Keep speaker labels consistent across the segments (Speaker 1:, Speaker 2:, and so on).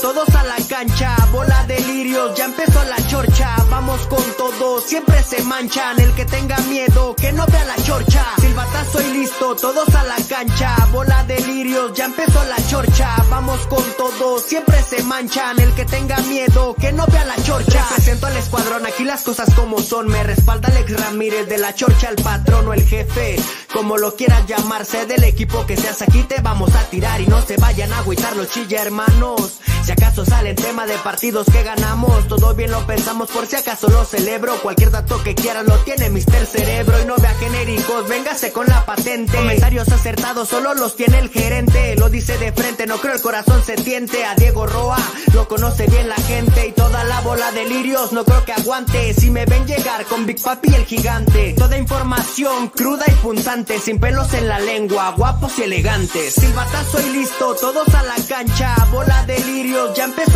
Speaker 1: todos a la cancha, bola de lirios, ya empezó la chorcha, vamos con todo, siempre se manchan, el que tenga miedo, que no vea la chorcha, silbatazo y listo, todos a la cancha, bola de lirios, ya empezó la chorcha, vamos con todo, siempre se manchan, el que tenga miedo, que no vea la chorcha, presento al escuadrón, aquí las cosas como son, me respalda Alex Ramírez, de la chorcha el patrón o el jefe, como lo quieras llamarse, del equipo que seas. Aquí te vamos a tirar y no se vayan a agüitar los chilla hermanos, si acaso sale el tema de partidos que ganamos, todo bien lo pensamos por si acaso lo celebro, cualquier dato que quieras lo tiene Mister Cerebro. Y no vea genéricos, véngase con la patente, comentarios acertados solo los tiene el gerente, lo dice de frente, no creo el corazón se tiente, a Diego Roa lo conoce bien la gente. Y toda la bola de lirios no creo que aguante, si me ven llegar con Big Papi el gigante, toda información cruda y punzante, sin pelos en la lengua, guapos y elegantes, silbatazo y listo, todos a la cancha, bola de lirios, ya empezó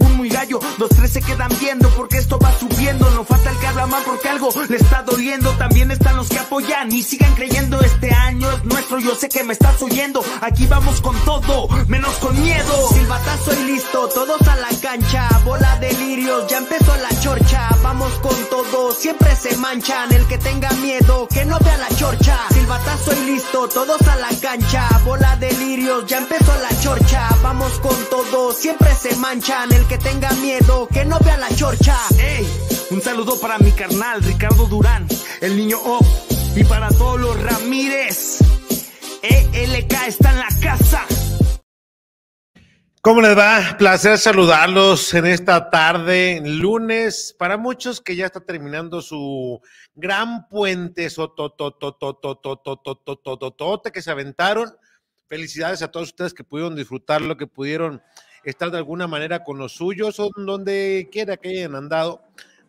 Speaker 2: según muy gallo, los tres se quedan viendo porque esto va subiendo, no falta el que habla mal porque algo le está doliendo, también están los que apoyan y sigan creyendo, este año es nuestro, yo sé que me estás oyendo, aquí vamos con todo, menos con miedo.
Speaker 1: Silbatazo y listo, todos a la cancha, bola de lirios, ya empezó la chorcha, vamos con todo, siempre se manchan, el que tenga miedo, que no vea la chorcha, silbatazo y listo, todos a la cancha, bola de lirios, ya empezó la chorcha, vamos con todo, siempre se manchan, el que tenga miedo, que no vea la chorcha.
Speaker 2: Ey, un saludo para mi carnal Ricardo Durán, el niño O, y para todos los Ramírez. ELK está en la casa.
Speaker 3: ¿Cómo les va? Placer saludarlos en esta tarde, lunes, para muchos que ya está terminando su gran puente que se aventaron. Felicidades a todos ustedes que pudieron disfrutar lo que pudieron estar de alguna manera con los suyos o donde quiera que hayan andado.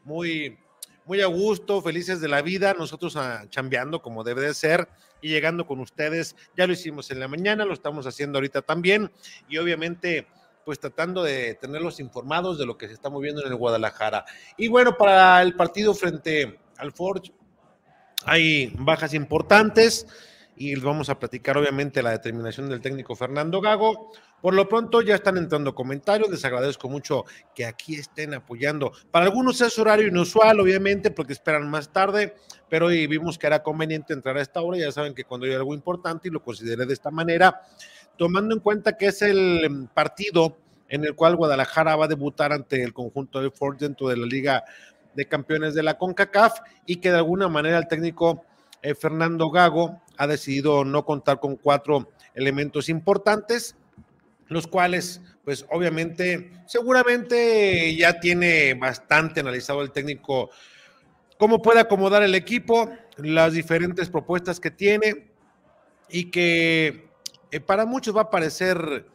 Speaker 3: Muy, muy a gusto, felices de la vida, nosotros ah, chambeando como debe de ser y llegando con ustedes. Ya lo hicimos en la mañana, lo estamos haciendo ahorita también y obviamente pues tratando de tenerlos informados de lo que se está moviendo en el Guadalajara. Y bueno, para el partido frente al Forge hay bajas importantes y vamos a platicar obviamente la determinación del técnico Fernando Gago. Por lo pronto ya están entrando comentarios, les agradezco mucho que aquí estén apoyando. Para algunos es horario inusual, obviamente, porque esperan más tarde, pero hoy vimos que era conveniente entrar a esta hora. Ya saben que cuando hay algo importante y lo consideré de esta manera, tomando en cuenta que es el partido en el cual Guadalajara va a debutar ante el conjunto de Ford dentro de la Liga de Campeones de la CONCACAF y que de alguna manera el técnico eh, Fernando Gago ha decidido no contar con cuatro elementos importantes, los cuales, pues obviamente, seguramente ya tiene bastante analizado el técnico cómo puede acomodar el equipo, las diferentes propuestas que tiene y que eh, para muchos va a parecer,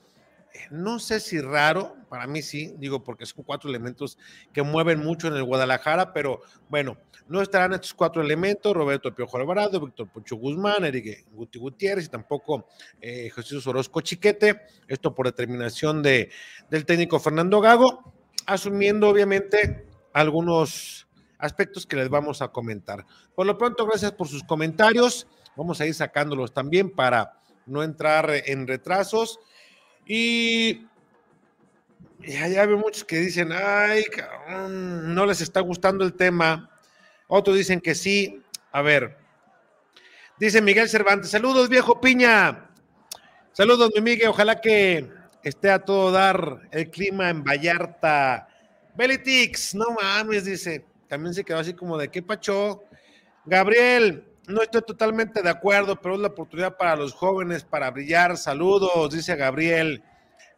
Speaker 3: no sé si raro, para mí sí, digo porque son cuatro elementos que mueven mucho en el Guadalajara, pero bueno, no estarán estos cuatro elementos, Roberto Piojo Alvarado, Víctor Pocho Guzmán, Eric Guti Gutiérrez y tampoco eh, Jesús Orozco Chiquete, esto por determinación de, del técnico Fernando Gago, asumiendo obviamente algunos aspectos que les vamos a comentar. Por lo pronto, gracias por sus comentarios, vamos a ir sacándolos también para no entrar en retrasos y ya, veo muchos que dicen, ay, cabrón, no les está gustando el tema. Otros dicen que sí. A ver, dice Miguel Cervantes, saludos viejo piña. Saludos mi Miguel, ojalá que esté a todo dar el clima en Vallarta. Belitix, no mames, dice. También se quedó así como de qué pacho. Gabriel, no estoy totalmente de acuerdo, pero es la oportunidad para los jóvenes para brillar. Saludos, dice Gabriel.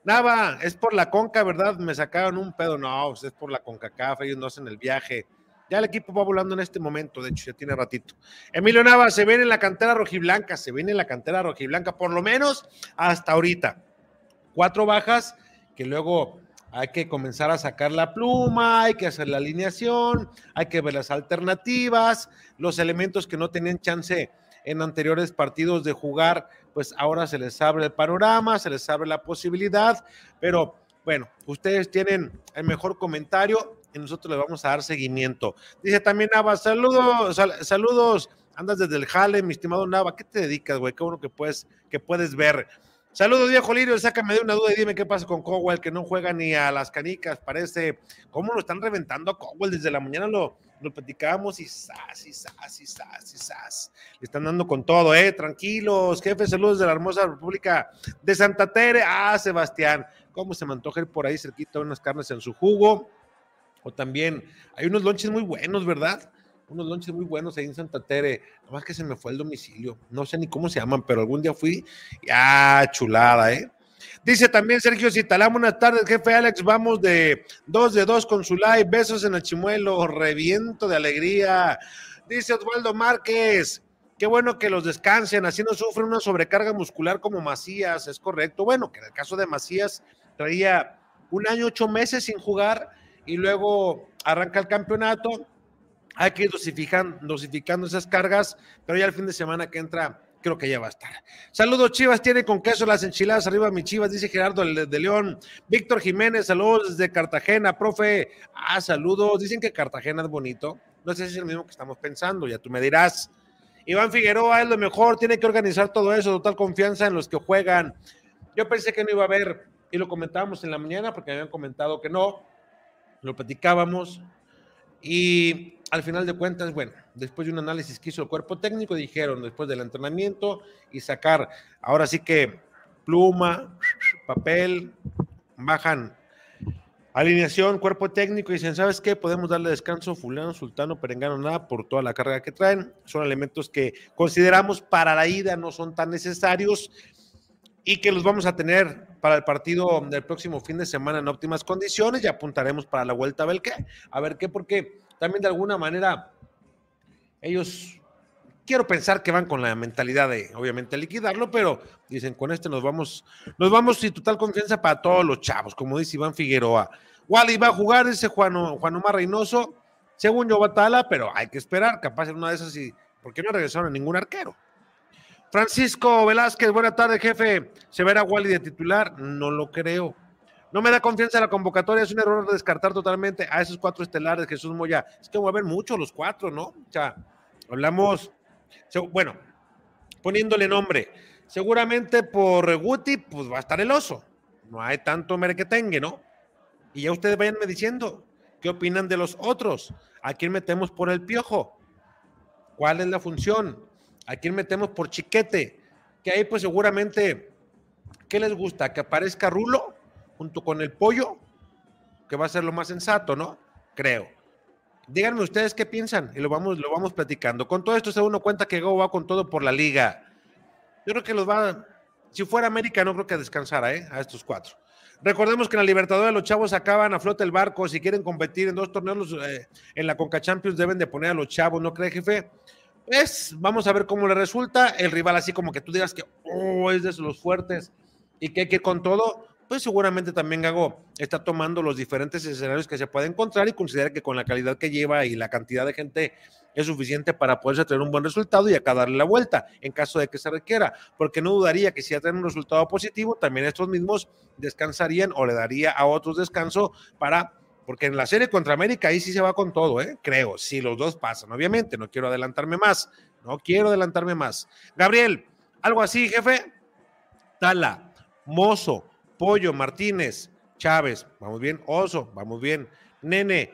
Speaker 3: Nava, es por la conca, ¿verdad? Me sacaron un pedo. No, pues es por la CONCACAF, ellos no hacen el viaje. Ya el equipo va volando en este momento, de hecho, ya tiene ratito. Emilio Nava, se viene en la cantera rojiblanca, se viene en la cantera rojiblanca, por lo menos hasta ahorita. Cuatro bajas que luego hay que comenzar a sacar la pluma, hay que hacer la alineación, hay que ver las alternativas, los elementos que no tenían chance en anteriores partidos de jugar, pues ahora se les abre el panorama, se les abre la posibilidad, pero bueno, ustedes tienen el mejor comentario y nosotros le vamos a dar seguimiento. Dice también Nava, saludos, saludos, andas desde el Jale, mi estimado Nava, ¿qué te dedicas, güey? Qué bueno que puedes, que puedes ver. Saludos, viejo Lirio, sácame de una duda y dime qué pasa con Cowell, que no juega ni a las canicas, parece, ¿cómo lo están reventando a Cowell? Desde la mañana lo, lo platicábamos y sas, y sas, y sas, y sas. Le están dando con todo, ¿eh? Tranquilos, jefe, saludos de la hermosa República de Santa Tere. Ah, Sebastián, ¿cómo se me ir por ahí cerquita unas carnes en su jugo? O también, hay unos lonches muy buenos, ¿verdad? Unos lonches muy buenos ahí en Santa Tere. Nomás que se me fue el domicilio. No sé ni cómo se llaman, pero algún día fui. Ya, chulada, ¿eh? Dice también Sergio Citalá, buenas tardes, jefe Alex. Vamos de dos de dos con su live. Besos en el chimuelo, reviento de alegría. Dice Osvaldo Márquez, qué bueno que los descansen, así no sufren una sobrecarga muscular como Macías, es correcto. Bueno, que en el caso de Macías traía un año, ocho meses sin jugar y luego arranca el campeonato hay que ir dosificando, esas cargas, pero ya el fin de semana que entra, creo que ya va a estar. Saludos, Chivas, tiene con queso las enchiladas, arriba mi Chivas, dice Gerardo de León. Víctor Jiménez, saludos desde Cartagena, profe. Ah, saludos, dicen que Cartagena es bonito. No sé si es el mismo que estamos pensando, ya tú me dirás. Iván Figueroa es lo mejor, tiene que organizar todo eso, total confianza en los que juegan. Yo pensé que no iba a haber, y lo comentábamos en la mañana, porque me habían comentado que no, lo platicábamos, y al final de cuentas, bueno, después de un análisis que hizo el cuerpo técnico, dijeron después del entrenamiento y sacar, ahora sí que pluma, papel, bajan alineación, cuerpo técnico y dicen, ¿sabes qué? Podemos darle descanso fulano, sultano, perengano, nada, por toda la carga que traen. Son elementos que consideramos para la ida no son tan necesarios y que los vamos a tener para el partido del próximo fin de semana en óptimas condiciones y apuntaremos para la vuelta a ver qué, a ver qué, porque también de alguna manera ellos quiero pensar que van con la mentalidad de obviamente liquidarlo, pero dicen con este nos vamos, nos vamos sin total confianza para todos los chavos, como dice Iván Figueroa. Wally va a jugar ese Juan, Juan Omar Reynoso, según yo Batala, pero hay que esperar, capaz en una de esas y porque no regresaron a ningún arquero. Francisco Velázquez, buena tarde, jefe. ¿Se verá Wally de titular? No lo creo. No me da confianza la convocatoria, es un error descartar totalmente a esos cuatro estelares, Jesús Moya. Es que mueven mucho los cuatro, ¿no? O sea, hablamos, bueno, poniéndole nombre. Seguramente por Guti, pues va a estar el oso. No hay tanto merquetengue, ¿no? Y ya ustedes vayanme diciendo, ¿qué opinan de los otros? ¿A quién metemos por el piojo? ¿Cuál es la función? ¿A quién metemos por chiquete? Que ahí pues seguramente, ¿qué les gusta? ¿Que aparezca Rulo junto con el pollo? Que va a ser lo más sensato, ¿no? Creo. Díganme ustedes qué piensan y lo vamos, lo vamos platicando. Con todo esto se uno cuenta que Go va con todo por la liga. Yo creo que los va, si fuera América no creo que descansara, ¿eh? A estos cuatro. Recordemos que en la Libertadores los chavos acaban a flota el barco. Si quieren competir en dos torneos eh, en la Conca Champions deben de poner a los chavos, ¿no cree, jefe? Pues vamos a ver cómo le resulta. El rival, así como que tú digas que oh, es de los fuertes y que hay que ir con todo, pues seguramente también Gago está tomando los diferentes escenarios que se puede encontrar y considera que con la calidad que lleva y la cantidad de gente es suficiente para poderse tener un buen resultado y acá darle la vuelta en caso de que se requiera, porque no dudaría que si ya tienen un resultado positivo, también estos mismos descansarían o le daría a otros descanso para porque en la serie contra América ahí sí se va con todo, ¿eh? creo, si los dos pasan, obviamente, no quiero adelantarme más, no quiero adelantarme más. Gabriel, algo así, jefe. Tala, Mozo, Pollo, Martínez, Chávez, vamos bien, Oso, vamos bien, Nene,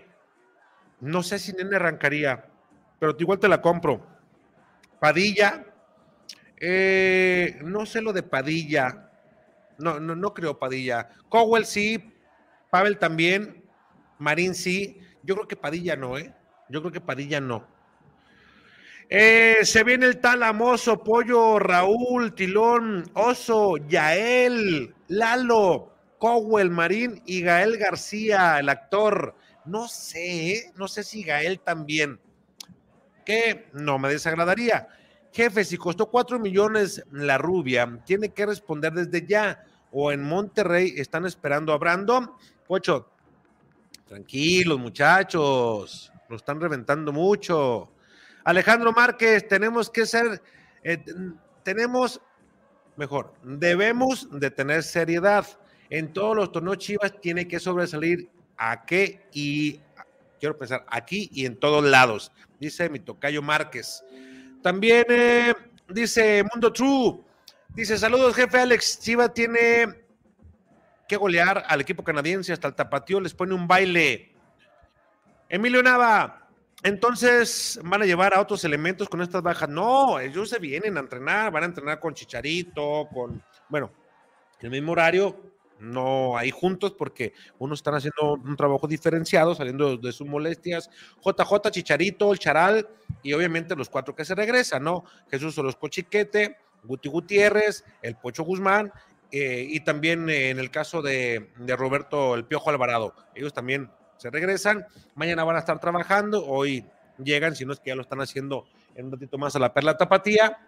Speaker 3: no sé si Nene arrancaría, pero igual te la compro. Padilla, eh, no sé lo de Padilla, no, no, no creo Padilla. Cowell sí, Pavel también, Marín sí. Yo creo que Padilla no, ¿eh? Yo creo que Padilla no. Eh, se viene el talamoso, Pollo, Raúl, Tilón, Oso, Yael, Lalo, Cowell, Marín y Gael García, el actor. No sé, ¿eh? no sé si Gael también. Que no me desagradaría. Jefe, si costó cuatro millones la rubia, tiene que responder desde ya o en Monterrey están esperando a Brandon. Pocho, tranquilos muchachos, lo están reventando mucho. Alejandro Márquez, tenemos que ser, eh, tenemos, mejor, debemos de tener seriedad. En todos los torneos Chivas tiene que sobresalir a qué y quiero pensar aquí y en todos lados, dice mi tocayo Márquez. También eh, dice Mundo True, dice saludos jefe Alex, Chivas tiene que golear al equipo canadiense hasta el tapatío, les pone un baile. Emilio Nava, entonces van a llevar a otros elementos con estas bajas. No, ellos se vienen a entrenar, van a entrenar con Chicharito, con, bueno, el mismo horario, no ahí juntos porque unos están haciendo un trabajo diferenciado, saliendo de sus molestias. JJ, Chicharito, el Charal y obviamente los cuatro que se regresan, ¿no? Jesús Orozco Chiquete, Guti Gutiérrez, el Pocho Guzmán eh, y también eh, en el caso de, de, Roberto El Piojo Alvarado. Ellos también se regresan. Mañana van a estar trabajando, hoy llegan, si no es que ya lo están haciendo en un ratito más a la Perla Tapatía.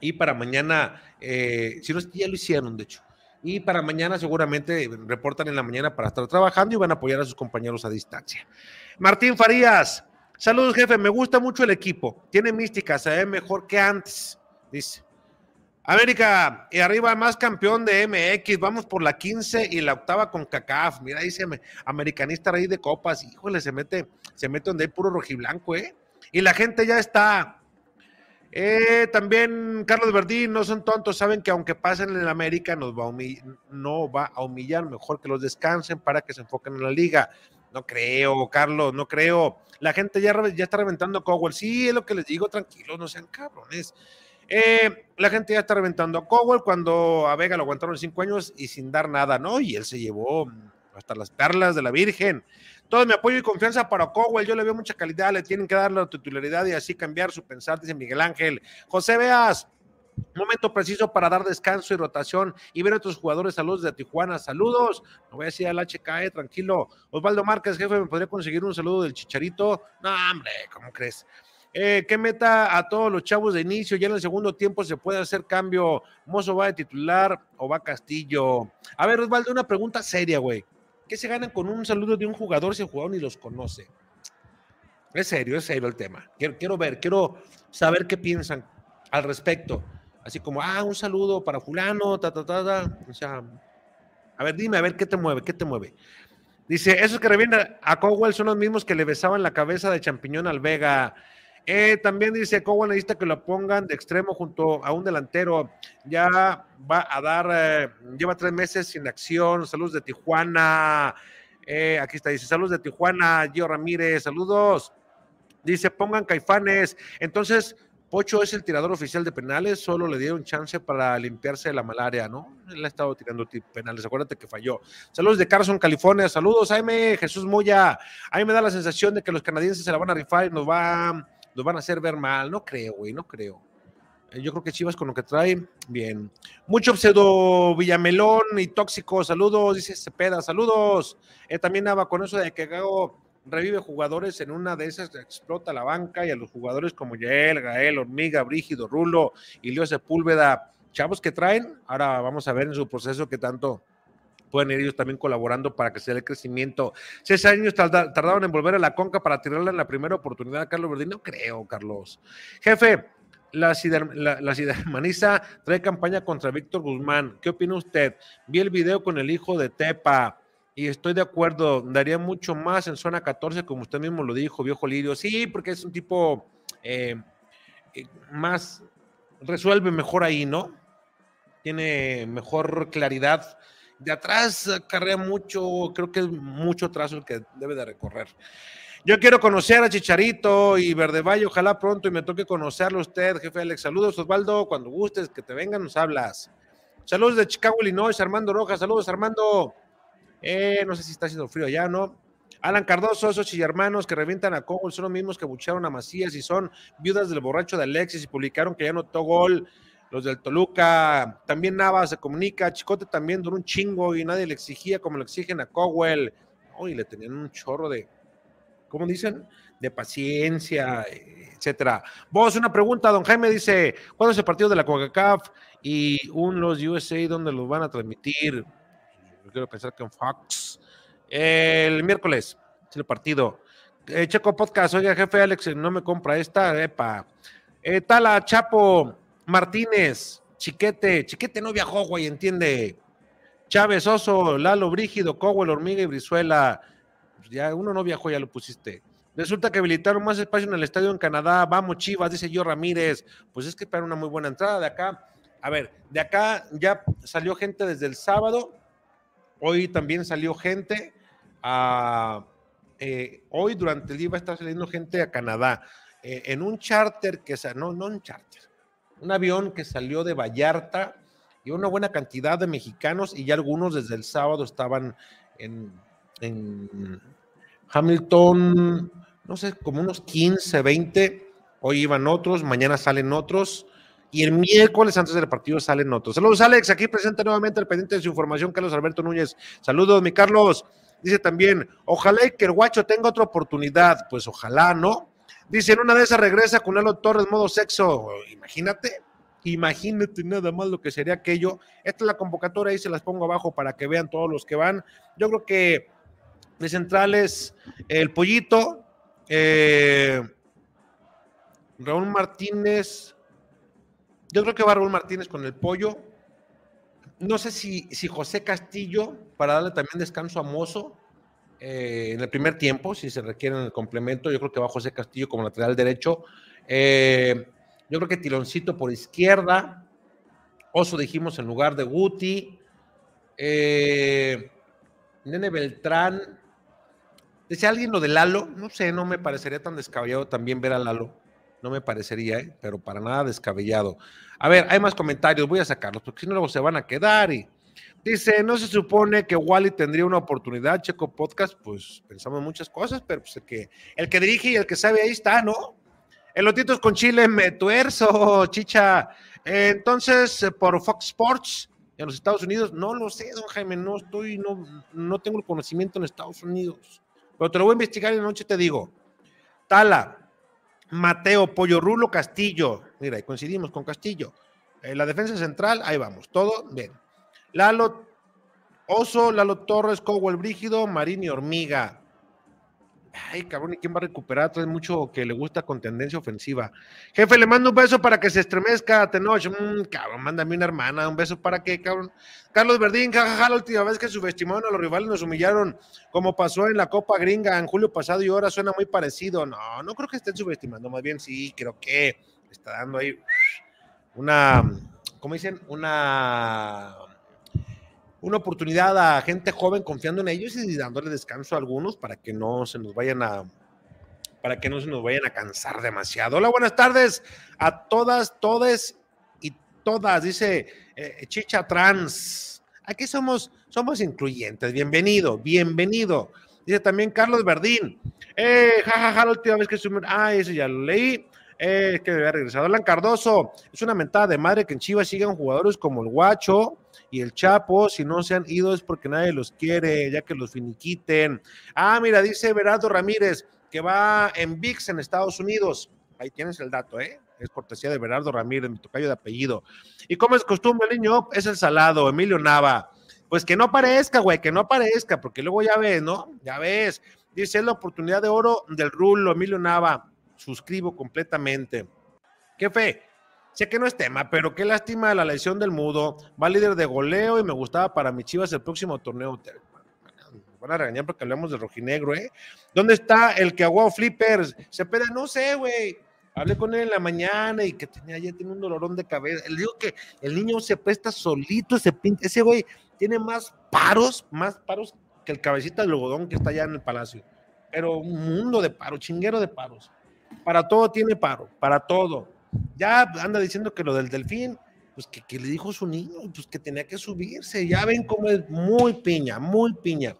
Speaker 3: Y para mañana, eh, si no es que ya lo hicieron, de hecho y para mañana seguramente reportan en la mañana para estar trabajando y van a apoyar a sus compañeros a distancia. Martín Farías, saludos jefe, me gusta mucho el equipo, tiene mística, se ve mejor que antes, dice. América, y arriba más campeón de MX, vamos por la 15 y la octava con CACAF. Mira, dice americanista rey de copas, híjole, se mete, se mete donde hay puro rojiblanco, ¿eh? Y la gente ya está eh, también Carlos Verdín, no son tontos, saben que aunque pasen en América, nos va a no va a humillar, mejor que los descansen para que se enfoquen en la liga. No creo, Carlos, no creo. La gente ya, ya está reventando Cowell. Sí, es lo que les digo, tranquilos, no sean cabrones. Eh, la gente ya está reventando a Cowell cuando a Vega lo aguantaron cinco años y sin dar nada, ¿no? Y él se llevó hasta las perlas de la Virgen. Todo mi apoyo y confianza para Cowell. Yo le veo mucha calidad, le tienen que dar la titularidad y así cambiar su pensar, dice Miguel Ángel. José Veas, momento preciso para dar descanso y rotación y ver a otros jugadores. Saludos de Tijuana. Saludos. No voy a decir al HKE, tranquilo. Osvaldo Márquez, jefe, ¿me podría conseguir un saludo del Chicharito? No, hombre, ¿cómo crees? Eh, ¿Qué meta a todos los chavos de inicio? Ya en el segundo tiempo se puede hacer cambio. ¿Mozo va de titular o va Castillo? A ver, Osvaldo, una pregunta seria, güey. ¿Qué se ganan con un saludo de un jugador si el jugador ni los conoce? Es serio, es serio el tema. Quiero, ver, quiero saber qué piensan al respecto. Así como, ah, un saludo para fulano, ta, ta, ta, ta. O sea, a ver, dime, a ver, ¿qué te mueve? ¿Qué te mueve? Dice, esos que revienen a Cowell son los mismos que le besaban la cabeza de champiñón al Vega. Eh, también dice Cowell necesita que lo pongan de extremo junto a un delantero. Ya va a dar, eh, lleva tres meses sin acción. Saludos de Tijuana. Eh, aquí está, dice saludos de Tijuana, Gio Ramírez, saludos. Dice, pongan caifanes. Entonces, Pocho es el tirador oficial de penales, solo le dieron chance para limpiarse de la malaria, ¿no? Él ha estado tirando penales, acuérdate que falló. Saludos de Carson, California, saludos, Jaime, Jesús Moya. A mí me da la sensación de que los canadienses se la van a rifar y nos van nos van a hacer ver mal. No creo, güey, no creo. Eh, yo creo que Chivas con lo que trae, bien. Mucho pseudo Villamelón y tóxico, saludos, dice Cepeda, saludos. Eh, también nada con eso de que Gago revive jugadores, en una de esas explota la banca y a los jugadores como Yael, Gael, Hormiga, Brígido, Rulo y Leo Sepúlveda, chavos que traen. Ahora vamos a ver en su proceso qué tanto pueden ir ellos también colaborando para que se el crecimiento. Seis años tardaron en volver a la conca para tirarla en la primera oportunidad a Carlos Verdín. No creo, Carlos. Jefe, la, la, trae campaña contra Víctor Guzmán. ¿Qué opina usted? Vi el video con el hijo de Tepa y estoy de acuerdo. Daría mucho más en zona 14, como usted mismo lo dijo, viejo Lirio. Sí, porque es un tipo eh, eh, más, resuelve mejor ahí, ¿no? Tiene mejor claridad de atrás carrea mucho, creo que es mucho trazo el que debe de recorrer. Yo quiero conocer a Chicharito y Verde Valle, ojalá pronto y me toque conocerlo usted, jefe Alex. Saludos, Osvaldo, cuando gustes, que te vengan, nos hablas. Saludos de Chicago, Illinois, Armando Rojas, saludos, Armando. Eh, no sé si está haciendo frío ya, ¿no? Alan Cardoso, esos chillermanos que revientan a Cowell son los mismos que bucharon a Macías y son viudas del borracho de Alexis y publicaron que ya notó gol los del Toluca, también Nava se comunica, Chicote también duró un chingo y nadie le exigía como le exigen a Cowell. Uy, le tenían un chorro de, ¿cómo dicen? De paciencia, etcétera. Vos, una pregunta, don Jaime dice, ¿cuándo es el partido de la CONCACAF y un los USA dónde los van a transmitir? Yo quiero pensar que en Fox. El miércoles es el partido. Eh, Checo Podcast, oiga, jefe Alex, no me compra esta, epa. Eh, Tala, Chapo, Martínez, Chiquete, Chiquete no viajó, güey, entiende. Chávez, Oso, Lalo, Brígido, Cowell, Hormiga y Brizuela. Pues ya uno no viajó, ya lo pusiste. Resulta que habilitaron más espacio en el estadio en Canadá. Vamos, Chivas, dice yo Ramírez. Pues es que para una muy buena entrada de acá. A ver, de acá ya salió gente desde el sábado. Hoy también salió gente a eh, hoy durante el día va a estar saliendo gente a Canadá eh, en un charter que, no, no un charter, un avión que salió de Vallarta y una buena cantidad de mexicanos y ya algunos desde el sábado estaban en, en Hamilton, no sé, como unos 15, 20, hoy iban otros, mañana salen otros. Y el miércoles antes del partido salen otros. Saludos, Alex. Aquí presenta nuevamente el pendiente de su información, Carlos Alberto Núñez. Saludos, mi Carlos. Dice también, ojalá que el guacho tenga otra oportunidad. Pues ojalá, ¿no? Dice, en una de esas regresa con Torres modo sexo. Imagínate, imagínate nada más lo que sería aquello. Esta es la convocatoria, ahí se las pongo abajo para que vean todos los que van. Yo creo que de centrales, el pollito, eh, Raúl Martínez, yo creo que va Raúl Martínez con el pollo, no sé si, si José Castillo, para darle también descanso a Mozo eh, en el primer tiempo, si se requiere en el complemento, yo creo que va José Castillo como lateral derecho. Eh, yo creo que Tiloncito por izquierda. Oso dijimos en lugar de Guti. Eh, Nene Beltrán. Dice alguien lo de Lalo. No sé, no me parecería tan descabellado también ver a Lalo. No me parecería, pero para nada descabellado. A ver, hay más comentarios, voy a sacarlos, porque si no luego se van a quedar y dice, no se supone que Wally tendría una oportunidad, Checo Podcast, pues pensamos muchas cosas, pero pues el que, el que dirige y el que sabe ahí está, ¿no? Elotitos con Chile, me tuerzo, chicha. entonces, eh, por Fox Sports en los Estados Unidos, no lo sé, don Jaime, no estoy, no, no tengo el conocimiento en Estados Unidos, pero te lo voy a investigar y noche te digo. Tala, Mateo, Pollo Rulo, Castillo. Mira, ahí coincidimos con Castillo. Eh, la defensa central, ahí vamos, todo bien. Lalo Oso, Lalo Torres, Cowell Brígido, Marín y Hormiga. Ay, cabrón, ¿y quién va a recuperar? Trae mucho que le gusta con tendencia ofensiva. Jefe, le mando un beso para que se estremezca, Tenoch. Mm, cabrón, mándame una hermana, un beso para que, cabrón. Carlos Verdín, jajaja, la última vez que subestimaron a los rivales nos humillaron, como pasó en la Copa Gringa en julio pasado y ahora suena muy parecido. No, no creo que estén subestimando, más bien sí, creo que está dando ahí una, ¿cómo dicen? Una una oportunidad a gente joven confiando en ellos y dándole descanso a algunos para que no se nos vayan a para que no se nos vayan a cansar demasiado. Hola, buenas tardes a todas, todes y todas, dice eh, Chicha Trans. Aquí somos, somos incluyentes. Bienvenido, bienvenido. Dice también Carlos Verdín. Eh, jajaja, la última vez que subimos. Ah, eso ya lo leí. Eh, que debe haber regresado. Alan Cardoso, es una mentada de madre que en Chivas sigan jugadores como el Guacho, y el Chapo, si no se han ido es porque nadie los quiere, ya que los finiquiten. Ah, mira, dice Berardo Ramírez que va en VIX en Estados Unidos. Ahí tienes el dato, ¿eh? Es cortesía de Berardo Ramírez, mi tocayo de apellido. Y como es costumbre, niño es el salado, Emilio Nava. Pues que no aparezca, güey, que no aparezca, porque luego ya ves, ¿no? Ya ves. Dice, es la oportunidad de oro del rulo, Emilio Nava. Suscribo completamente. ¿Qué fe? Sé que no es tema, pero qué lástima la lesión del mudo. Va líder de goleo y me gustaba para mi Chivas el próximo torneo. Me van a regañar porque hablamos de rojinegro, ¿eh? ¿Dónde está el que aguó flippers? Se peda, no sé, güey. Hablé con él en la mañana y que tenía, ya tiene un dolorón de cabeza. Le digo que el niño se presta solito, se pinta. Ese güey tiene más paros, más paros que el cabecita del algodón que está allá en el palacio. Pero un mundo de paros, chinguero de paros. Para todo tiene paro, para todo ya anda diciendo que lo del delfín, pues que, le dijo su niño, pues que tenía que subirse. Ya ven cómo es muy piña, muy piña.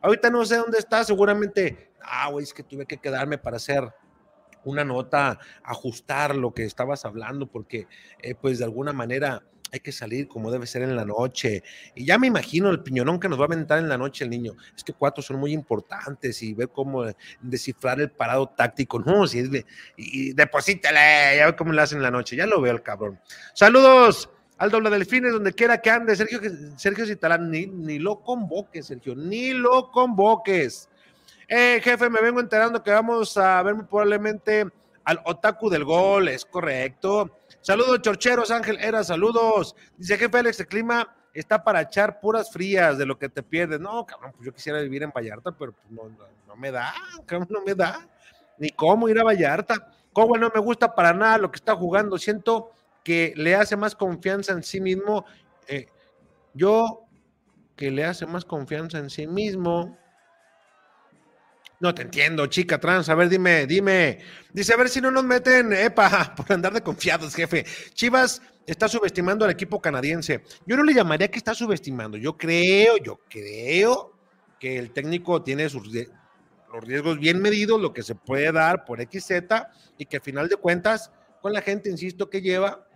Speaker 3: Ahorita no sé dónde está, seguramente, ah, güey, es que tuve que quedarme para hacer una nota, ajustar lo que estabas hablando, porque eh, pues de alguna manera hay que salir como debe ser en la noche. Y ya me imagino el piñonón que nos va a aventar en la noche el niño. Es que cuatro son muy importantes y ver cómo descifrar el parado táctico. No, si es de, y deposítale, ya ve cómo lo hacen en la noche. Ya lo veo el cabrón. Saludos al doble delfines, donde quiera que ande. Sergio, Sergio Citalán, ni, ni lo convoques, Sergio, ni lo convoques. Eh, jefe, me vengo enterando que vamos a ver probablemente al Otaku del Gol, es correcto. Saludos, chorcheros, Ángel Era, saludos. Dice jefe Alex, el clima está para echar puras frías de lo que te pierdes. No, cabrón, pues yo quisiera vivir en Vallarta, pero pues no, me da, cabrón, no me da. Ni cómo ir a Vallarta. Cómo no me gusta para nada lo que está jugando. Siento que le hace más confianza en sí mismo. Eh, yo, que le hace más confianza en sí mismo. No te entiendo, chica trans. A ver, dime, dime. Dice, a ver si no nos meten, epa, por andar de confiados, jefe. Chivas está subestimando al equipo canadiense. Yo no le llamaría que está subestimando. Yo creo, yo creo que el técnico tiene sus los riesgos bien medidos, lo que se puede dar por XZ y que al final de cuentas, con la gente, insisto, que lleva,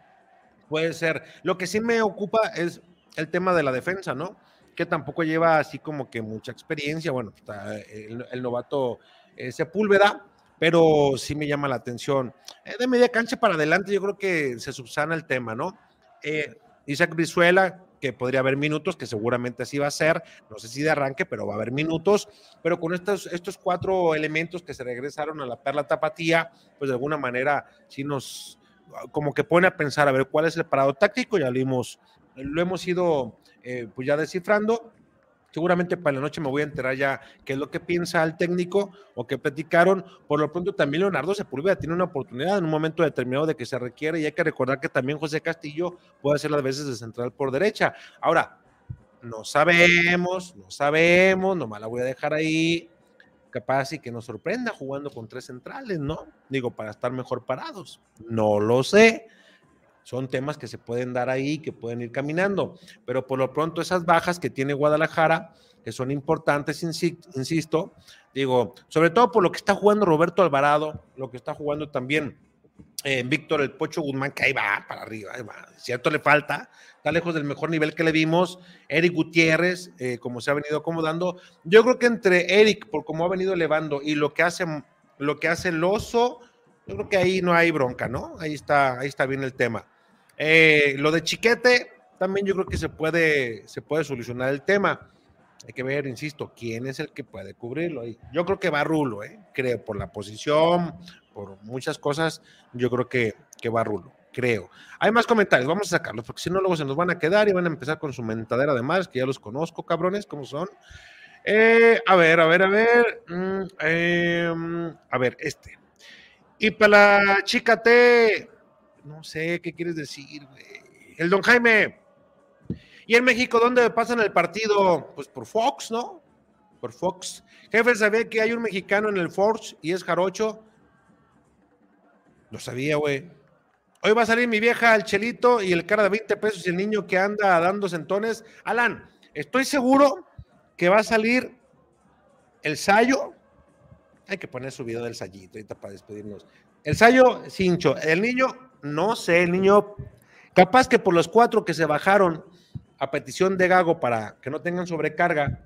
Speaker 3: puede ser. Lo que sí me ocupa es el tema de la defensa, ¿no? Que tampoco lleva así como que mucha experiencia. Bueno, está el, novato eh, Sepúlveda, pero sí me llama la atención. Eh, de media cancha para adelante, yo creo que se subsana el tema, ¿no? Eh, Isaac Brizuela, que podría haber minutos, que seguramente así va a ser, no sé si de arranque, pero va a haber minutos, pero con estos, estos cuatro elementos que se regresaron a la perla tapatía, pues de alguna manera sí nos, como que pone a pensar, a ver cuál es el parado táctico, ya lo hemos, lo hemos ido eh, pues ya descifrando. Seguramente para la noche me voy a enterar ya qué es lo que piensa el técnico o qué platicaron. Por lo pronto también Leonardo Sepúlveda tiene una oportunidad en un momento determinado de que se requiere y hay que recordar que también José Castillo puede hacer las veces de central por derecha. Ahora, no sabemos, no sabemos, nomás la voy a dejar ahí. Capaz y que nos sorprenda jugando con tres centrales, ¿no? Digo, para estar mejor parados. No lo sé son temas que se pueden dar ahí, que pueden ir caminando, pero por lo pronto esas bajas que tiene Guadalajara, que son importantes, insisto, digo, sobre todo por lo que está jugando Roberto Alvarado, lo que está jugando también eh, Víctor el Pocho Guzmán, que ahí va para arriba, cierto le falta, está lejos del mejor nivel que le vimos. Eric Gutiérrez, eh, como se ha venido acomodando. Yo creo que entre Eric, por cómo ha venido elevando, y lo que hace, lo que hace el oso, yo creo que ahí no hay bronca, ¿no? Ahí está, ahí está bien el tema. Eh, lo de Chiquete, también yo creo que se puede, se puede solucionar el tema. Hay que ver, insisto, quién es el que puede cubrirlo. Yo creo que va Rulo, ¿eh? creo, por la posición, por muchas cosas, yo creo que, que va Rulo, creo. Hay más comentarios, vamos a sacarlos, porque si no, luego se nos van a quedar y van a empezar con su mentadera de más, que ya los conozco, cabrones, ¿cómo son? Eh, a ver, a ver, a ver. Mm, em, a ver, este. Y para la chica T, no sé qué quieres decir, güey. El don Jaime. ¿Y en México dónde pasan el partido? Pues por Fox, ¿no? Por Fox. Jefe, ¿sabía que hay un mexicano en el Force y es jarocho? Lo sabía, güey. Hoy va a salir mi vieja, el chelito y el cara de 20 pesos y el niño que anda dando centones. Alan, estoy seguro que va a salir el Sayo. Hay que poner su video del Sayito ahorita para despedirnos. El Sayo Cincho, el niño no sé, el niño, capaz que por los cuatro que se bajaron a petición de Gago para que no tengan sobrecarga,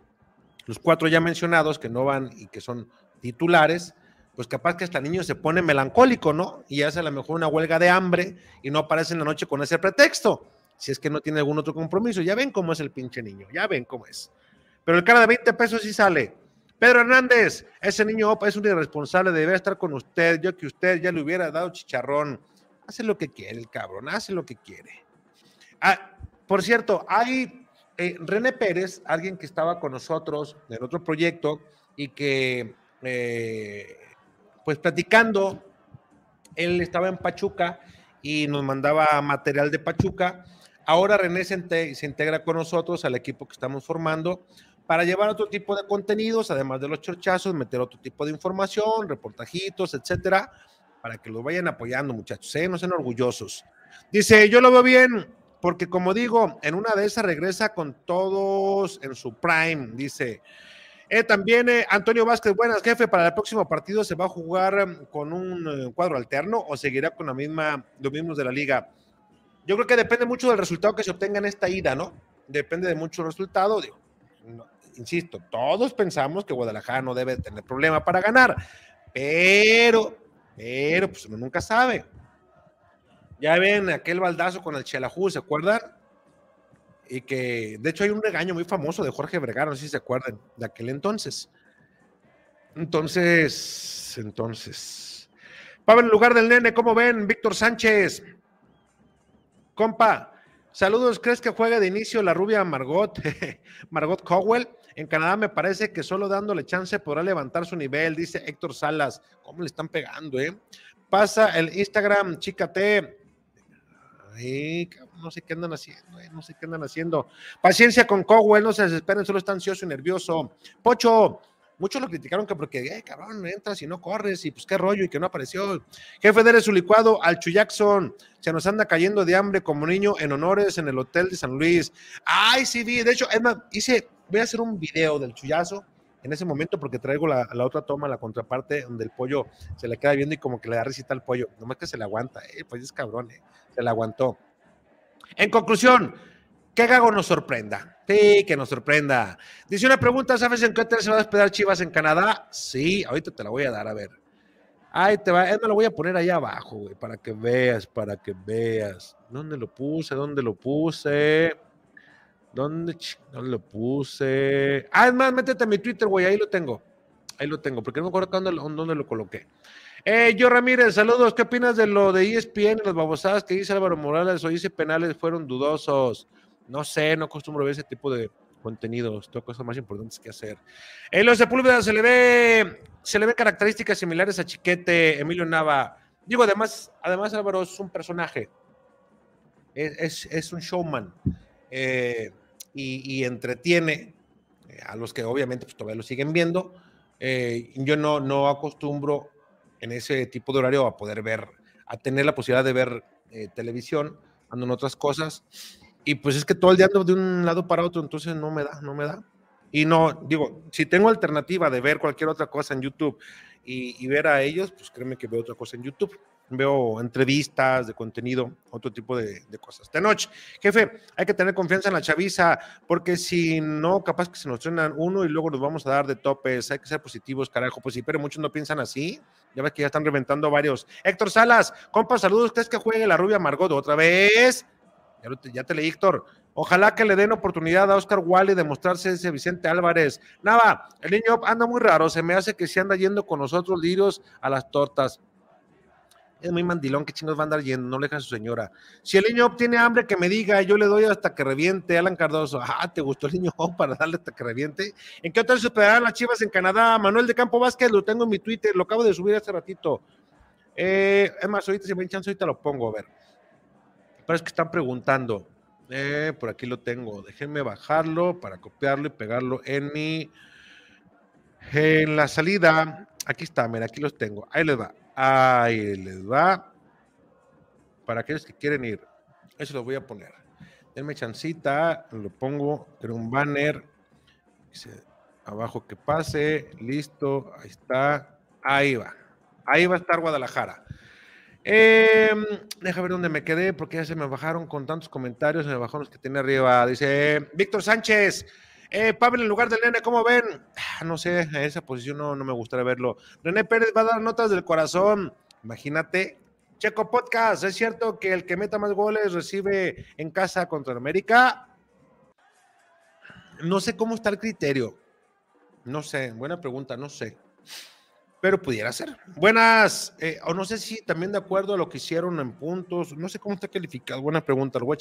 Speaker 3: los cuatro ya mencionados que no van y que son titulares, pues capaz que hasta niño se pone melancólico, ¿no? Y hace a lo mejor una huelga de hambre y no aparece en la noche con ese pretexto, si es que no tiene algún otro compromiso. Ya ven cómo es el pinche niño, ya ven cómo es. Pero el cara de 20 pesos sí sale. Pedro Hernández, ese niño es un irresponsable, debe estar con usted, yo que usted ya le hubiera dado chicharrón hace lo que quiere el cabrón, hace lo que quiere. Ah, por cierto, hay eh, René Pérez, alguien que estaba con nosotros en otro proyecto y que, eh, pues platicando, él estaba en Pachuca y nos mandaba material de Pachuca. Ahora René se, se integra con nosotros al equipo que estamos formando para llevar otro tipo de contenidos, además de los chorchazos, meter otro tipo de información, reportajitos, etcétera para que los vayan apoyando, muchachos, ¿eh? no sean orgullosos. Dice, yo lo veo bien, porque como digo, en una de esas regresa con todos en su prime, dice. Eh, también eh, Antonio Vázquez, buenas, jefe, para el próximo partido se va a jugar em, con un cuadro alterno o seguirá con la misma, los mismos de la liga. yo creo que depende mucho del resultado que se obtenga en esta ida, ¿no? Depende de mucho resultado. Digo, insisto, todos pensamos que Guadalajara no debe tener problema para ganar, pero, pero, pues uno nunca sabe. Ya ven aquel baldazo con el Chelajú, ¿se acuerdan? Y que, de hecho, hay un regaño muy famoso de Jorge Vergara, no sé si se acuerdan, de aquel entonces. Entonces, entonces. Pablo, en lugar del nene, ¿cómo ven? Víctor Sánchez. Compa, saludos. ¿Crees que juegue de inicio la rubia Margot, Margot Cowell? En Canadá me parece que solo dándole chance podrá levantar su nivel, dice Héctor Salas. ¿Cómo le están pegando, eh? Pasa el Instagram, chícate. Ay, no sé qué andan haciendo, eh, no sé qué andan haciendo. Paciencia con Cowell, no se desesperen, solo está ansioso y nervioso. Pocho, Muchos lo criticaron que porque, eh, cabrón, entras y no corres y pues qué rollo y que no apareció. Jefe de su licuado, al Jackson, se nos anda cayendo de hambre como niño en honores en el hotel de San Luis. Ay, sí, vi, de hecho, Emma, hice, voy a hacer un video del chullazo en ese momento porque traigo la, otra toma, la contraparte, donde el pollo se le queda viendo y como que le da risita al pollo. Nomás que se le aguanta, eh, pues es cabrón, eh, se le aguantó. En conclusión, que Gago nos sorprenda. Sí, que nos sorprenda. Dice una pregunta, ¿sabes en qué hotel se va a despedir Chivas en Canadá? Sí, ahorita te la voy a dar, a ver. Ahí te va, me lo voy a poner ahí abajo, güey, para que veas, para que veas. ¿Dónde lo puse? ¿Dónde lo puse? ¿Dónde, ¿Dónde lo puse? Ah, es más, métete a mi Twitter, güey, ahí lo tengo. Ahí lo tengo, porque no me acuerdo dónde, dónde lo coloqué. Eh, yo Ramírez, saludos. ¿Qué opinas de lo de ESPN, las babosadas que dice Álvaro Morales o dice penales fueron dudosos? No sé, no acostumbro ver ese tipo de contenidos, tengo cosas más importantes que hacer. En los Sepúlveda se le ve, se le ve características similares a Chiquete, Emilio Nava. Digo, además, además Álvaro es un personaje, es, un showman eh, y, entretiene eh, a los que obviamente pues, todavía lo siguen viendo. Eh, yo no, no acostumbro en ese tipo de horario a poder ver, a tener la posibilidad de ver televisión, ando en otras cosas. Y pues es que todo el día ando de un lado para otro, entonces no me da, no me da. Y no, digo, si tengo alternativa de ver cualquier otra cosa en YouTube y, ver a ellos, pues créeme que veo otra cosa en YouTube. Veo entrevistas de contenido, otro tipo de, cosas. De noche, jefe, hay que tener confianza en la chaviza, porque si no, capaz que se nos trenan uno y luego nos vamos a dar de topes. Hay que ser positivos, carajo. Pues sí, pero muchos no piensan así. Ya ves que ya están reventando varios. Héctor Salas, compa, saludos. ¿Crees que juegue la rubia Margot otra vez? Ya, te leí, Héctor. Ojalá que le den oportunidad a Oscar Wally de mostrarse ese Vicente Álvarez. Nada, el niño anda muy raro. Se me hace que se anda yendo con nosotros lirios a las tortas. Es muy mandilón, que chingos va a andar yendo, no le deja a su señora. Si el niño tiene hambre, que me diga, yo le doy hasta que reviente. Alan Cardoso, ah, ¿te gustó el niño para darle hasta que reviente? ¿En qué hotel superarán las chivas en Canadá? Manuel de Campo Vázquez, lo tengo en mi Twitter, lo acabo de subir hace ratito. Eh, es más, ahorita si me chance, ahorita lo pongo, a ver. Pero es que están preguntando. Eh, por aquí lo tengo. Déjenme bajarlo para copiarlo y pegarlo en mi. En la salida. Aquí está, mira, aquí los tengo. Ahí les va. Ahí les va. Para aquellos que quieren ir. Eso lo voy a poner. Denme chancita. Lo pongo. Quiero un banner. Abajo que pase. Listo. Ahí está. Ahí va. Ahí va a estar Guadalajara. Eh, deja ver dónde me quedé, porque ya se me bajaron con tantos comentarios, se me bajaron los que tiene arriba. Dice Víctor Sánchez, eh, Pablo en lugar del nene, ¿cómo ven? Ah, no sé, esa posición no, no me gustaría verlo. René Pérez va a dar notas del corazón. Imagínate. Checo Podcast, ¿es cierto que el que meta más goles recibe en casa contra América? No sé cómo está el criterio. No sé, buena pregunta, no sé pero pudiera ser. Buenas, eh, o no sé si también de acuerdo a lo que hicieron en puntos, no sé cómo está calificado, buena pregunta, lo voy.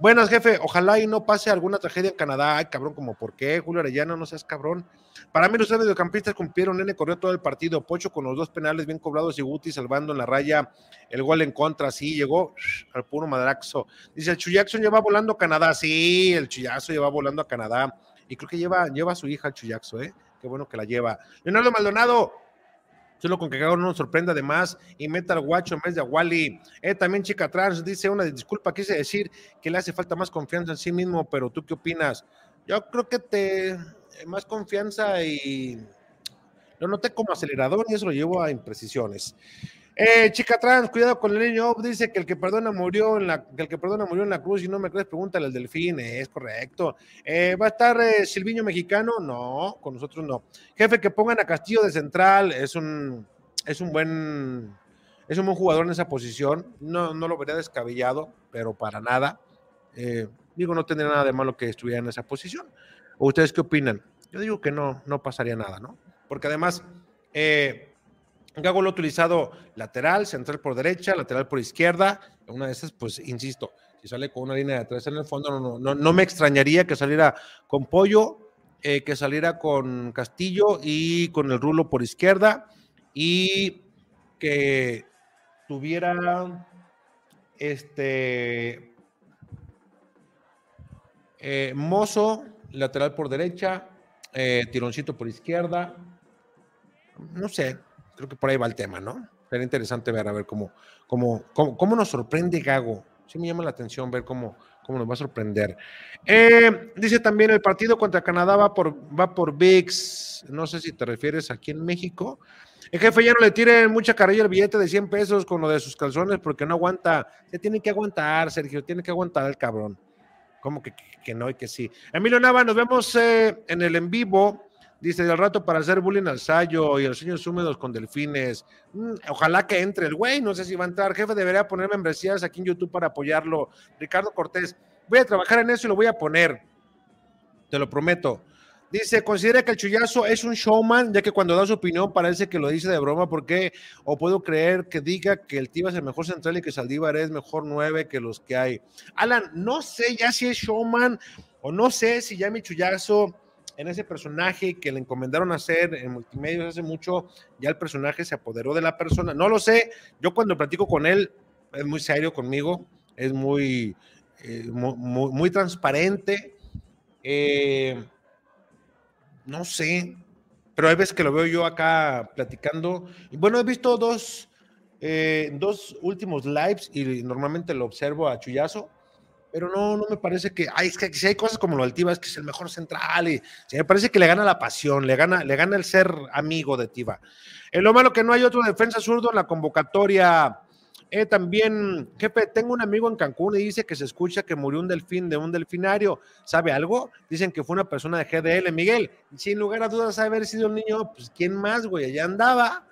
Speaker 3: Buenas, jefe, ojalá y no pase alguna tragedia en Canadá, ay, cabrón, como por qué, Julio Arellano, no seas cabrón. Para mí los tres mediocampistas cumplieron, Nene corrió todo el partido, Pocho con los dos penales bien cobrados y Guti salvando en la raya el gol en contra, sí, llegó al puro madraxo. Dice, el Chuyaxon lleva volando a Canadá, sí, el Chuyazo lleva volando a Canadá, y creo que lleva, lleva a su hija el Chuyaxo, ¿eh? Qué bueno que la lleva. Leonardo Maldonado, Solo con que Gago no nos sorprenda además y meta al guacho en vez de a Wally. Eh, también Chica Trans dice una disculpa, quise decir que le hace falta más confianza en sí mismo, pero ¿tú qué opinas? Yo creo que te eh, más confianza y lo noté como acelerador y eso lo llevo a imprecisiones. Eh, chica trans, cuidado con el niño. Dice que el que perdona murió en la, que el que perdona murió en la cruz. Y no me crees, pregúntale al delfín. es correcto. Eh, ¿Va a estar eh, Silviño mexicano? No, con nosotros no. Jefe, que pongan a Castillo de central. Es un, es un buen, es un buen jugador en esa posición. No, no lo vería descabellado, pero para nada. digo, no tendría nada de malo que estuviera en esa posición. ¿O ustedes qué opinan? Yo digo que no, no pasaría nada, ¿no? Porque además, eh, Gago lo ha utilizado lateral, central por derecha, lateral por izquierda. Una de esas, pues, insisto, si sale con una línea de tres en el fondo, no, no, no me extrañaría que saliera con Pollo, eh, que saliera con Castillo y con el Rulo por izquierda y que tuviera este eh, Mozo, lateral por derecha, eh, tironcito por izquierda. No sé, creo que por ahí va el tema, ¿no? Sería interesante ver a ver cómo, cómo, cómo, nos sorprende Gago. Sí me llama la atención ver cómo, cómo nos va a sorprender. Eh, dice también el partido contra Canadá va por, va por VIX. No sé si te refieres aquí en México. El jefe ya no le tire mucha carrilla el billete de 100 pesos con lo de sus calzones porque no aguanta. Se tiene que aguantar, Sergio, tiene que aguantar el cabrón. ¿Cómo que, que no y que sí? Emilio Nava, nos vemos eh, en el en vivo Dice, del rato para hacer bullying al Sayo y los sueños húmedos con delfines. Mm, ojalá que entre el güey, no sé si va a entrar. Jefe, debería poner membresías aquí en YouTube para apoyarlo. Ricardo Cortés, voy a trabajar en eso y lo voy a poner. Te lo prometo. Dice, considera que el chullazo es un showman, ya que cuando da su opinión parece que lo dice de broma, porque o puedo creer que diga que el Tiva es el mejor central y que Saldívar es mejor nueve que los que hay. Alan, no sé ya si es showman o no sé si ya mi chullazo en ese personaje que le encomendaron hacer en multimedia hace mucho, ya el personaje se apoderó de la persona. No lo sé, yo cuando platico con él, es muy serio conmigo, es muy, eh, muy, transparente. Eh, no sé, pero hay veces que lo veo yo acá platicando. Y bueno, he visto dos, eh, dos últimos lives y normalmente lo observo a Chuyazo pero no, no me parece que, ay, es que si hay cosas como lo del Tiva, es que es el mejor central, y me parece que le gana la pasión, le gana, le gana el ser amigo de Tiva. Eh, lo malo que no hay otro defensa zurdo en la convocatoria. Eh, también, jefe, tengo un amigo en Cancún y dice que se escucha que murió un delfín de un delfinario. ¿Sabe algo? Dicen que fue una persona de GDL. Miguel, sin lugar a dudas, haber sido el niño, pues, ¿quién más, güey? Allá andaba.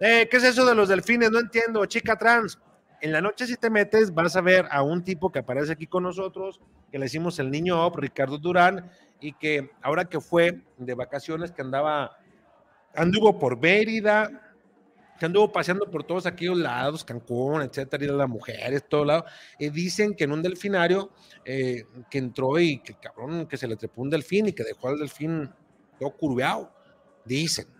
Speaker 3: Eh, ¿Qué es eso de los delfines? No entiendo. Chica trans. En la noche, si te metes, vas a ver a un tipo que aparece aquí con nosotros, que le decimos el niño Op, Ricardo Durán, y que ahora que fue de vacaciones, que andaba, anduvo por Mérida, que anduvo paseando por todos aquellos lados, Cancún, etcétera, y las mujeres, todo lado, y dicen que en un delfinario eh, que entró y que cabrón, que se le trepó un delfín y que dejó al delfín todo curveado, dicen.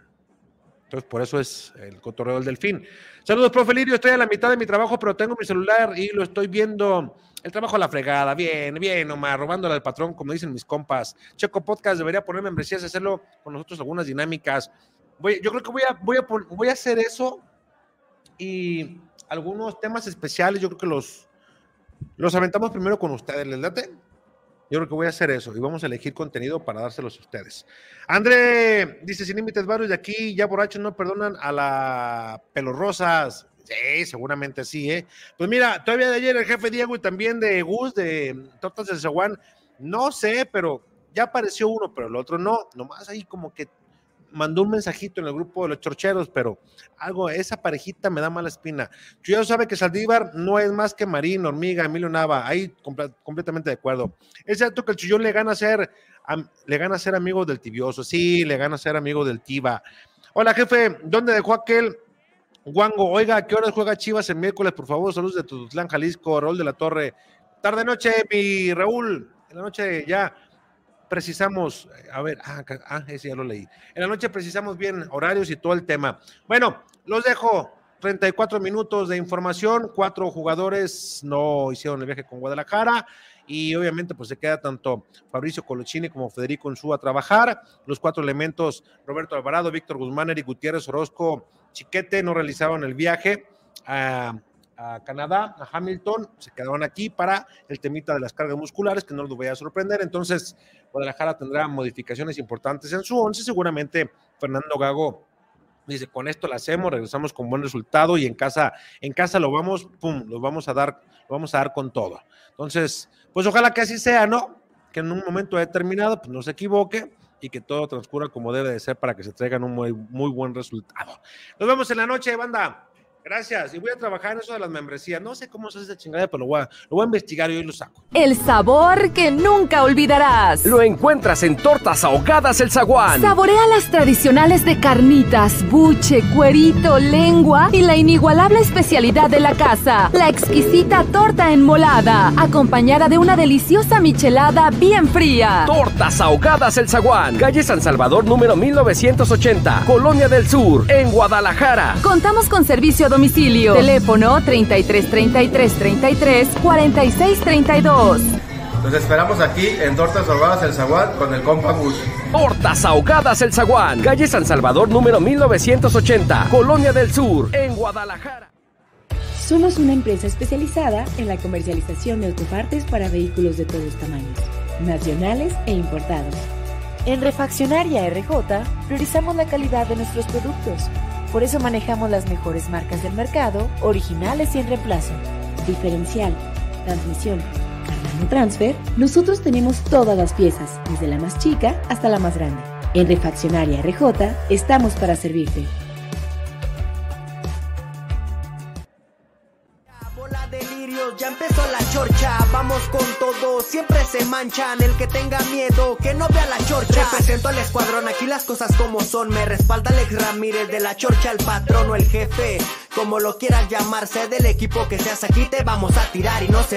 Speaker 3: Entonces, por eso es el cotorreo del delfín. Saludos, profe Lirio. Estoy a la mitad de mi trabajo, pero tengo mi celular y lo estoy viendo. El trabajo a la fregada. Bien, bien, Omar, robándole al patrón, como dicen mis compas. Checo Podcast debería poner membresías, hacerlo con nosotros algunas dinámicas. Voy, yo creo que voy a, voy, a, voy a hacer eso y algunos temas especiales, yo creo que los, los aventamos primero con ustedes. ¿Les date? Yo creo que voy a hacer eso y vamos a elegir contenido para dárselos a ustedes. André dice: Sin límites varios de aquí, ya borrachos no perdonan a la Pelorrosas. Sí, seguramente sí, ¿eh? Pues mira, todavía de ayer el jefe Diego y también de Gus de Tortas de Zaguán, no sé, pero ya apareció uno, pero el otro no. Nomás ahí como que mandó un mensajito en el grupo de los chorcheros, pero algo, esa parejita me da mala espina. Yo ya sabe que Saldívar no es más que Marín, Hormiga, Emilio Nava, ahí completamente de acuerdo. Es cierto que el Chullón le gana a ser, le gana a ser amigo del tibioso, sí, le gana a ser amigo del Tiba. Hola, jefe, ¿dónde dejó aquel Guango? Oiga, ¿a qué horas juega Chivas el miércoles? Por favor, saludos de Tutlán, Jalisco, Raúl de la Torre. Tarde noche, mi Raúl, en la noche ya precisamos, a ver, ah, ah, ese ya lo leí. En la noche precisamos bien horarios y todo el tema. Bueno, los dejo. 34 minutos de información, cuatro jugadores no hicieron el viaje con Guadalajara y obviamente pues se queda tanto Fabricio Colochini como Federico Unzú a trabajar. Los cuatro elementos, Roberto Alvarado, Víctor Guzmán, Eric Gutiérrez, Orozco, Chiquete, no realizaron el viaje. a a Canadá, a Hamilton, se quedaron aquí para el temita de las cargas musculares, que no los voy a sorprender. Entonces, Guadalajara tendrá modificaciones importantes en su once. Seguramente Fernando Gago Dice, con esto lo hacemos, regresamos con buen resultado y en casa, en casa lo vamos, pum, lo vamos a dar, lo vamos a dar con todo. Entonces, pues ojalá que así sea, ¿no? Que en un momento determinado, pues no se equivoque y que todo transcurra como debe de ser para que se traigan un muy, muy buen resultado. Nos vemos en la noche, banda. Gracias. Y voy a trabajar en eso de las membresías. No sé cómo se hace esa chingada, pero lo voy, a, lo voy a investigar y hoy lo saco.
Speaker 4: El sabor que nunca olvidarás.
Speaker 5: Lo encuentras en Tortas Ahogadas El Zaguán.
Speaker 4: Saborea las tradicionales de carnitas, buche, cuerito, lengua y la inigualable especialidad de la casa, la exquisita torta enmolada, acompañada de una deliciosa michelada bien fría.
Speaker 5: Tortas Ahogadas El Zaguán. Calle San Salvador número 1980, Colonia del Sur, en Guadalajara.
Speaker 4: Contamos con servicio a domicilio. Teléfono 33 33 33 46 32.
Speaker 6: Los esperamos aquí en Tortas Ahogadas El Zaguán con el compa Gus.
Speaker 5: Tortas Ahogadas El Zaguán. Calle San Salvador número 1980, Colonia del Sur, en Guadalajara.
Speaker 7: Somos una empresa especializada en la comercialización de autopartes para vehículos de todos tamaños, nacionales e importados. En Refaccionaria RJ priorizamos la calidad de nuestros productos. Por eso manejamos las mejores marcas del mercado, originales y en reemplazo. Diferencial, transmisión, Cardano Transfer, nosotros tenemos todas las piezas, desde la más chica hasta la más grande. En Refaccionaria RJ estamos para servirte.
Speaker 1: Vamos con todo, siempre se manchan, el que tenga miedo, que no vea la chorcha. Represento al escuadrón, aquí las cosas como son, me respalda Alex Ramírez de la chorcha, el patrón o el jefe, como lo quieras llamarse, del equipo que seas aquí te vamos a tirar y no se va